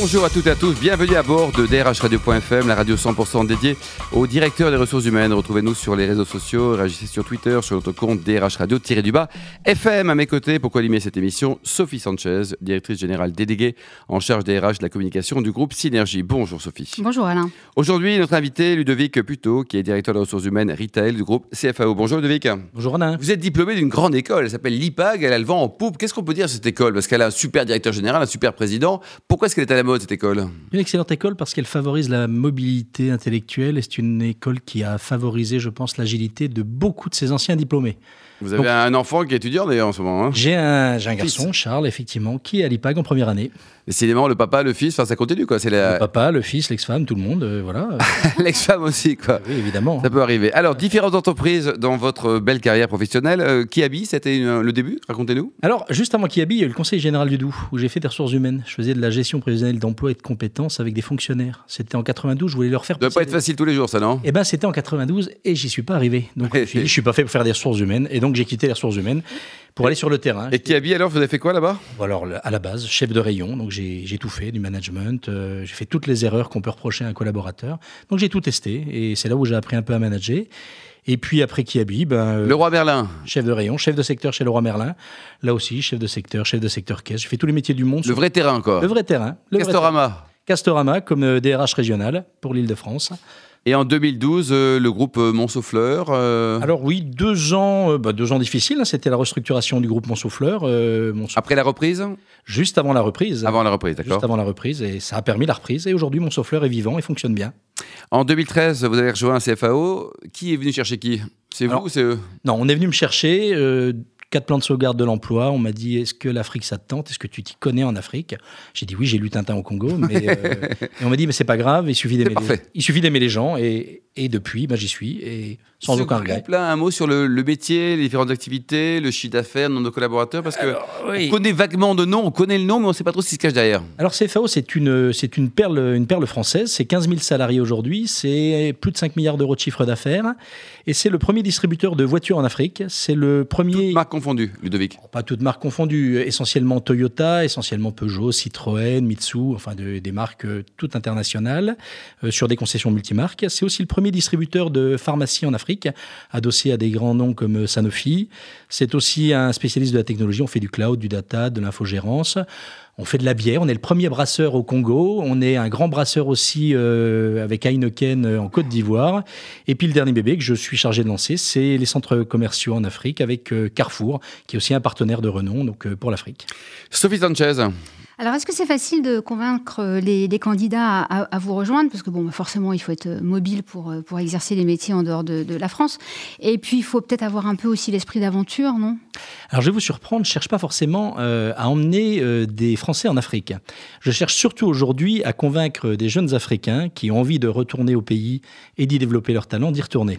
Bonjour à toutes et à tous, bienvenue à bord de drhradio.fm, la radio 100% dédiée au directeur des ressources humaines. Retrouvez-nous sur les réseaux sociaux, réagissez sur Twitter, sur notre compte DRH Radio-du-bas FM. À mes côtés, pour co-animer cette émission, Sophie Sanchez, directrice générale déléguée en charge des RH de la communication du groupe Synergie. Bonjour Sophie. Bonjour Alain. Aujourd'hui, notre invité Ludovic Puto, qui est directeur des ressources humaines retail du groupe CFAO. Bonjour Ludovic. Bonjour Alain. Vous êtes diplômé d'une grande école, elle s'appelle l'IPAG, elle a le vent en poupe. Qu'est-ce qu'on peut dire de cette école? Parce qu'elle a un super directeur général, un super président. Pourquoi est-ce qu'elle est à la cette école Une excellente école parce qu'elle favorise la mobilité intellectuelle et c'est une école qui a favorisé, je pense, l'agilité de beaucoup de ses anciens diplômés. Vous avez Donc- un enfant qui est étudiant d'ailleurs en ce moment. hein J'ai un, garçon, Charles, effectivement, qui est à l'IPAG en première année. Décidément, le papa, le fils, enfin ça continue quoi. C'est Le papa, le fils, l'ex-femme, tout le monde, euh, voilà. l'ex-femme aussi quoi. oui, évidemment. Ça peut arriver. Alors, différentes entreprises dans votre belle carrière professionnelle. Euh, Kiabi, c'était le début Racontez-nous. Alors, juste avant Kiabi, il y a eu le Conseil général du Doubs, où j'ai fait des ressources humaines. Je faisais de la gestion prévisionnelle d'emploi et de compétences avec des fonctionnaires. C'était en 92, je voulais leur faire Ça doit passer pas être facile tous les jours, ça, non? Eh ben, c'était en 92 et j'y suis pas arrivé. Donc, je me suis dit, je suis pas fait pour faire des ressources humaines. Et donc, j'ai quitté les ressources humaines pour aller sur le terrain. Et Kiabi, alors, vous avez fait quoi là-bas? Alors, le- à la base, chef de rayon, donc j'ai tout fait, du management, euh, j'ai fait toutes les erreurs qu'on peut reprocher à un collaborateur. Donc j'ai tout testé et c'est là où j'ai appris un peu à manager. Et puis après Kiabi, ben, euh, Le roi Merlin. chef de rayon, chef de secteur chez Leroy Merlin. Là aussi, chef de secteur, chef de secteur caisse. J'ai fait tous les métiers du monde. Le sur- vrai terrain, quoi. le vrai terrain. Le vrai terrain. Castorama. Castorama comme euh, DRH régional pour l'île de France. Et en 2012, euh, le groupe euh, Montsouffleur. euh, Alors oui, deux ans, euh, bah, deux ans difficiles. hein. C'était la restructuration du groupe Montsouffleur, Montsou- Après la reprise juste avant la reprise. Avant la reprise, Juste d'accord. avant la reprise, et ça a permis la reprise. Et aujourd'hui, Montsouffleur est vivant et fonctionne bien. En 2013, vous avez rejoint un CFAO. Qui est venu chercher qui? C'est vous ou c'est eux? Non, on est venu me chercher. Quatre plans de sauvegarde de l'emploi. On m'a dit Est-ce que l'Afrique ça te tente? Est-ce que tu t'y connais en Afrique? J'ai dit Oui, j'ai lu Tintin au Congo. Mais, euh, et on m'a dit Mais c'est pas grave, il suffit d'aimer les, parfait. il suffit d'aimer les gens. Et, et depuis, bah, j'y suis. Et sans Ce aucun regret. groupe-là, un mot sur le, le métier, les différentes activités, le chiffre d'affaires, le nombre de collaborateurs, parce que oui. on connaît vaguement de nom, on connaît le nom, mais on ne sait pas trop ce qui se cache derrière. Alors CFAO, c'est une, c'est une, perle, une perle française. C'est 15 000 salariés aujourd'hui. C'est plus de 5 milliards d'euros de chiffre d'affaires. Et c'est le premier distributeur de voitures en Afrique. C'est le premier. Marque confondue, Ludovic. Pas toutes marques confondues, essentiellement Toyota, essentiellement Peugeot, Citroën, Mitsu, enfin de- des marques euh, toutes internationales euh, sur des concessions multimarques. C'est aussi le premier distributeur de pharmacie en Afrique, adossé à des grands noms comme Sanofi. C'est aussi un spécialiste de la technologie. On fait du cloud, du data, de l'infogérance. On fait de la bière. On est le premier brasseur au Congo. On est un grand brasseur aussi euh, avec Heineken euh, en Côte d'Ivoire. Et puis le dernier bébé que je suis chargé de lancer, c'est les centres commerciaux en Afrique avec euh, Carrefour, qui est aussi un partenaire de renom donc pour l'Afrique. Sophie Sanchez. Alors, est-ce que c'est facile de convaincre euh, les, candidats à, vous rejoindre? Parce que, bon, bah, forcément, il faut être euh, mobile pour, euh, pour exercer les métiers en dehors de, la France. Et puis, il faut peut-être avoir un peu aussi l'esprit d'aventure, non? Alors je vais vous surprendre, je cherche pas forcément à emmener des Français en Afrique. Je cherche surtout aujourd'hui à convaincre des jeunes Africains qui ont envie de retourner au pays et d'y développer leur talent, d'y retourner.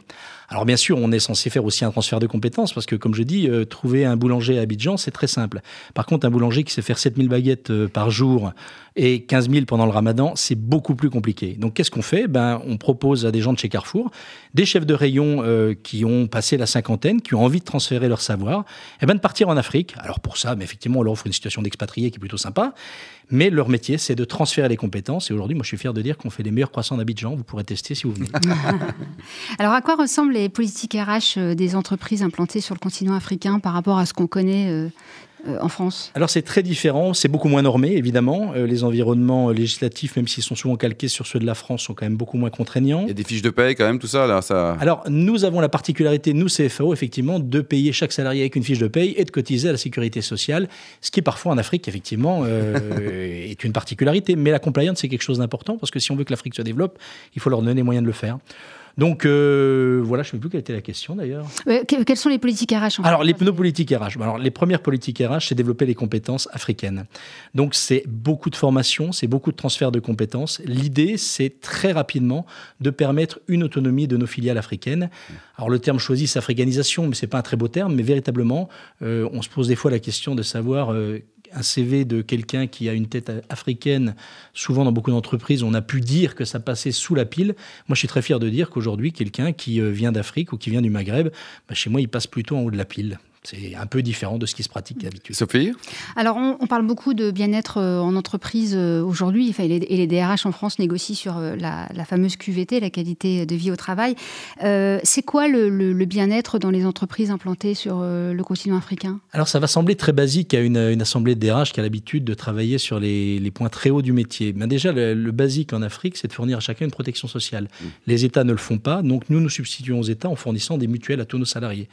Alors bien sûr, on est censé faire aussi un transfert de compétences parce que, comme je dis, euh, trouver un boulanger à Abidjan, c'est très simple. Par contre, un boulanger qui sait faire 7000 baguettes euh, par jour et 15 000 pendant le ramadan, c'est beaucoup plus compliqué. Donc qu'est-ce qu'on fait? Ben, On propose à des gens de chez Carrefour, des chefs de rayon euh, qui ont passé la cinquantaine, qui ont envie de transférer leur savoir, eh ben, de partir en Afrique. Alors pour ça, mais effectivement, on leur offre une situation d'expatrié qui est plutôt sympa. Mais leur métier, c'est de transférer les compétences. Et aujourd'hui, moi, je suis fier de dire qu'on fait les meilleurs croissants d'Abidjan. Vous pourrez tester si vous venez. Alors, à quoi ressemblent les politiques RH euh, des entreprises implantées sur le continent africain par rapport à ce qu'on connaît euh, en France Alors c'est très différent, c'est beaucoup moins normé évidemment. Euh, les environnements euh, législatifs, même s'ils sont souvent calqués sur ceux de la France, sont quand même beaucoup moins contraignants. Il y a des fiches de paye quand même, tout ça là. Ça... Alors nous avons la particularité, nous CFAO, effectivement, de payer chaque salarié avec une fiche de paye et de cotiser à la sécurité sociale, ce qui parfois en Afrique, effectivement, euh, est une particularité. Mais la compliance, c'est quelque chose d'important parce que si on veut que l'Afrique se développe, il faut leur donner les moyens de le faire. Donc euh, voilà, je ne sais plus quelle était la question d'ailleurs. Euh, que- Quelles sont les politiques RH en Alors, fait les, nos politiques RH. Alors, les premières politiques RH, c'est développer les compétences africaines. Donc, c'est beaucoup de formation, c'est beaucoup de transfert de compétences. L'idée, c'est très rapidement de permettre une autonomie de nos filiales africaines. Alors, le terme choisi, c'est africanisation, mais c'est pas un très beau terme. Mais véritablement, euh, on se pose des fois la question de savoir un CV de quelqu'un qui a une tête africaine, souvent dans beaucoup d'entreprises, on a pu dire que ça passait sous la pile. Moi, je suis très fier de dire qu'aujourd'hui, quelqu'un qui euh, vient d'Afrique ou qui vient du Maghreb, bah, chez moi, il passe plutôt en haut de la pile. C'est un peu différent de ce qui se pratique d'habitude. Sophie Alors, on, parle beaucoup de bien-être euh, en entreprise euh, aujourd'hui, et les, DRH en France négocient sur euh, la, fameuse QVT, la qualité de vie au travail. c'est quoi le, bien-être dans les entreprises implantées sur le continent africain? Alors, ça va sembler très basique à une, assemblée de DRH qui a l'habitude de travailler sur les, points très hauts du métier. Mais déjà, le, basique en Afrique, c'est de fournir à chacun une protection sociale. Mmh. Les États ne le font pas, donc nous nous substituons aux États en fournissant des mutuelles à tous nos salariés.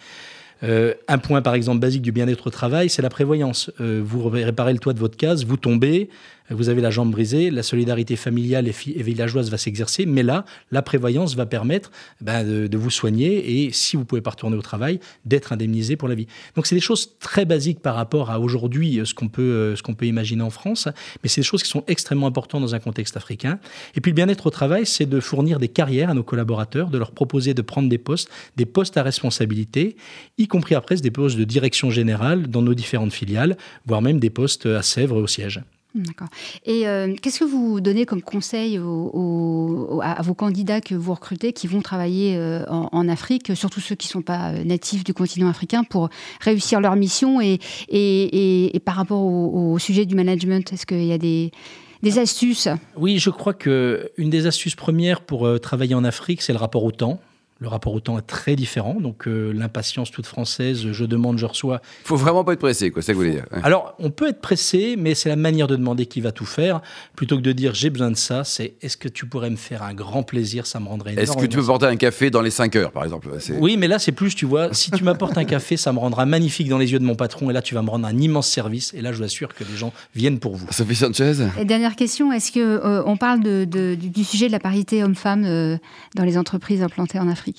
Euh, un point, par exemple, basique du bien-être au travail, c'est la prévoyance. Euh, vous réparez le toit de votre case, vous tombez, vous avez la jambe brisée, la solidarité familiale et, villageoise va s'exercer, mais là, la prévoyance va permettre ben, de, vous soigner et, si vous pouvez pas retourner au travail, d'être indemnisé pour la vie. Donc, c'est des choses très basiques par rapport à aujourd'hui, euh, ce qu'on peut, euh, ce peut imaginer en France, mais c'est des choses qui sont extrêmement importantes dans un contexte africain. Et puis, le bien-être au travail, c'est de fournir des carrières à nos collaborateurs, de leur proposer de prendre des postes, des postes à responsabilité, y compris après des postes de direction générale dans nos différentes filiales, voire même des postes à Sèvres au siège. D'accord. Et euh, qu'est-ce que vous donnez comme conseil à vos candidats que vous recrutez qui vont travailler euh, en, Afrique, surtout ceux qui ne sont pas euh, natifs du continent africain, pour réussir leur mission et, par rapport au, sujet du management Est-ce qu'il y a des, des astuces? Oui, je crois qu'une des astuces premières pour travailler en Afrique, c'est le rapport au temps. Le rapport au temps est très différent, donc euh, l'impatience toute française, je demande, je reçois. Il faut vraiment pas être pressé, quoi, c'est ça que vous voulez dire. Alors, on peut être pressé, mais c'est la manière de demander qui va tout faire. Plutôt que de dire j'ai besoin de ça, c'est est-ce que tu pourrais me faire un grand plaisir, ça me rendrait Est-ce que tu peux porter un café dans les 5 heures, par exemple? Oui, mais là, c'est plus, tu vois, si tu m'apportes un café, ça me rendra magnifique dans les yeux de mon patron, et là, tu vas me rendre un immense service, et là, je vous assure que les gens viennent pour vous. Sophie Sanchez et Dernière question, est-ce qu'on euh, on parle de, du sujet de la parité homme-femme euh, dans les entreprises implantées en Afrique?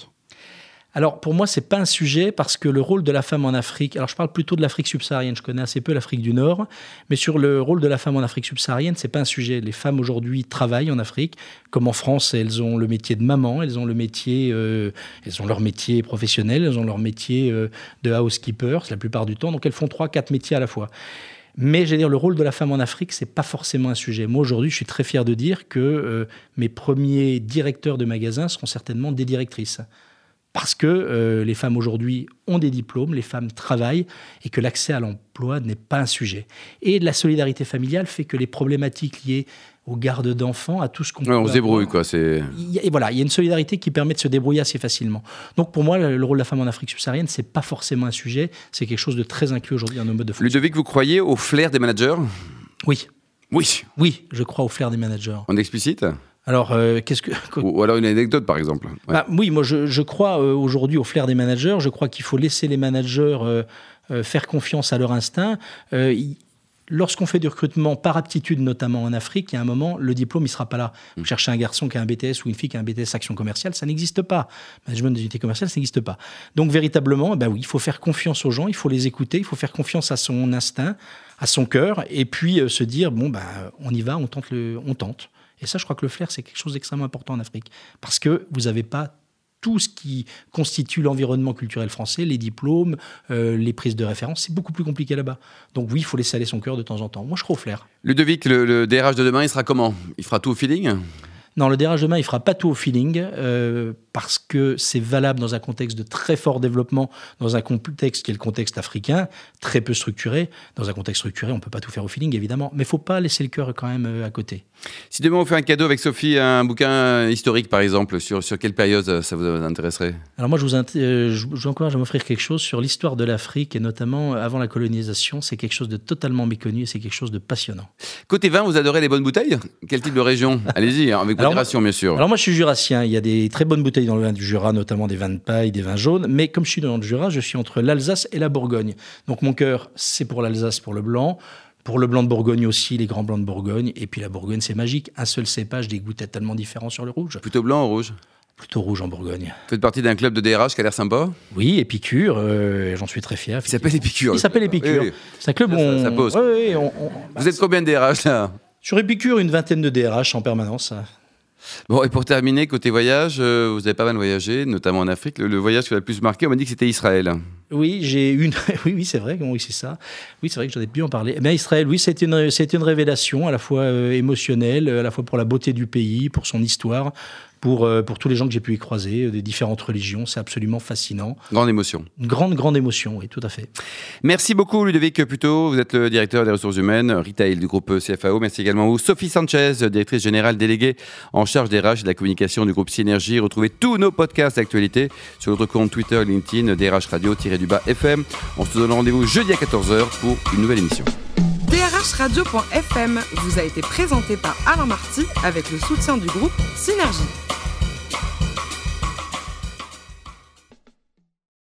Alors pour moi, c'est pas un sujet parce que le rôle de la femme en Afrique, alors je parle plutôt de l'Afrique subsaharienne, je connais assez peu l'Afrique du Nord, mais sur le rôle de la femme en Afrique subsaharienne, c'est pas un sujet. Les femmes aujourd'hui travaillent en Afrique, comme en France, elles ont le métier de maman, elles ont le métier, euh, elles ont leur métier professionnel, elles ont leur métier euh, de housekeeper la plupart du temps, donc elles font trois, quatre métiers à la fois. Mais dire, le rôle de la femme en Afrique, c'est pas forcément un sujet. Moi, aujourd'hui, je suis très fier de dire que euh, mes premiers directeurs de magasins seront certainement des directrices parce que euh, les femmes aujourd'hui ont des diplômes, les femmes travaillent et que l'accès à l'emploi n'est pas un sujet. Et la solidarité familiale fait que les problématiques liées aux gardes d'enfants, à tout ce qu'on ouais, On se débrouille, quoi. C'est... Et voilà, il y a une solidarité qui permet de se débrouiller assez facilement. Donc pour moi, le rôle de la femme en Afrique subsaharienne, c'est pas forcément un sujet, c'est quelque chose de très inclus aujourd'hui dans nos modes de fonctionnement. Ludovic, vous croyez au flair des managers? Oui. Oui. Oui, je crois au flair des managers. On explicite? Alors, euh, qu'est-ce que. Ou alors une anecdote, par exemple. Bah, oui, moi, je, crois euh, aujourd'hui au flair des managers. Je crois qu'il faut laisser les managers euh, faire confiance à leur instinct. Lorsqu'on fait du recrutement par aptitude, notamment en Afrique, il y a un moment, le diplôme, il ne sera pas là. Vous mm. cherchez un garçon qui a un BTS ou une fille qui a un BTS action commerciale, ça n'existe pas. Management des unités commerciales, ça n'existe pas. Donc, véritablement, ben oui, il faut faire confiance aux gens, il faut les écouter, il faut faire confiance à son instinct, à son cœur, et puis se dire, bon, ben, on y va, on tente. Le, on tente. Et ça, je crois que le flair, c'est quelque chose d'extrêmement important en Afrique. Parce que vous n'avez pas tout ce qui constitue l'environnement culturel français, les diplômes, euh, les prises de référence, c'est beaucoup plus compliqué là-bas. Donc oui, il faut laisser aller son cœur de temps en temps. Moi, je crois au flair. Ludovic, le, le DRH de demain, il sera comment? Il fera tout au feeling? Non, le DRH demain, il fera pas tout au feeling euh, parce que c'est valable dans un contexte de très fort développement, dans un contexte qui est le contexte africain, très peu structuré. Dans un contexte structuré, on peut pas tout faire au feeling, évidemment, mais il faut pas laisser le cœur quand même euh, à côté. Si demain on fait un cadeau avec Sophie, un bouquin historique par exemple, sur, sur quelle période ça vous intéresserait? Alors moi, je vous, euh, je vous encourage à m'offrir quelque chose sur l'histoire de l'Afrique et notamment avant la colonisation. C'est quelque chose de totalement méconnu et c'est quelque chose de passionnant. Côté vin, vous adorez les bonnes bouteilles? Quel type de région? Allez-y, avec modération bien sûr. Alors moi, je suis jurassien. Il y a des très bonnes bouteilles dans le vin du Jura, notamment des vins de paille, des vins jaunes. Mais comme je suis dans le Jura, je suis entre l'Alsace et la Bourgogne. Donc mon cœur, c'est pour l'Alsace, pour le blanc. Pour le blanc de Bourgogne aussi, les grands blancs de Bourgogne. Et puis la Bourgogne, c'est magique. Un seul cépage, des goûts tellement différents sur le rouge. Plutôt blanc ou rouge? Plutôt rouge en Bourgogne. Vous faites partie d'un club de DRH qui a l'air sympa? Oui, Épicure, euh, j'en suis très fier. Il s'appelle Épicure. Il s'appelle Épicure. C'est un club où on... Ça, pose. Vous êtes combien de DRH là? Sur Épicure, une vingtaine de DRH en permanence. Bon, et pour terminer, côté voyage, euh, vous avez pas mal voyagé, notamment en Afrique. Le, voyage qui vous a le plus marqué, on m'a dit que c'était Israël. Oui, j'ai une. oui, oui, c'est vrai. Oui, c'est ça. Oui, c'est vrai que j'en ai pu en parler. Mais Israël, oui, c'était une, une révélation à la fois euh, émotionnelle, à la fois pour la beauté du pays, pour son histoire, pour, euh, pour tous les gens que j'ai pu y croiser, euh, des différentes religions. C'est absolument fascinant. Grande émotion. Une grande, grande émotion, oui, tout à fait. Merci beaucoup, Ludovic Puto. Vous êtes le directeur des ressources humaines, retail du groupe CFAO. Merci également à vous, Sophie Sanchez, directrice générale déléguée en charge des RH et de la communication du groupe Synergie. Retrouvez tous nos podcasts d'actualité sur notre compte Twitter, LinkedIn, DRH Radio-du-bas FM. On se donne rendez-vous jeudi à 14h pour une nouvelle émission. Radio.fm vous a été présenté par Alain Marty avec le soutien du groupe Synergie.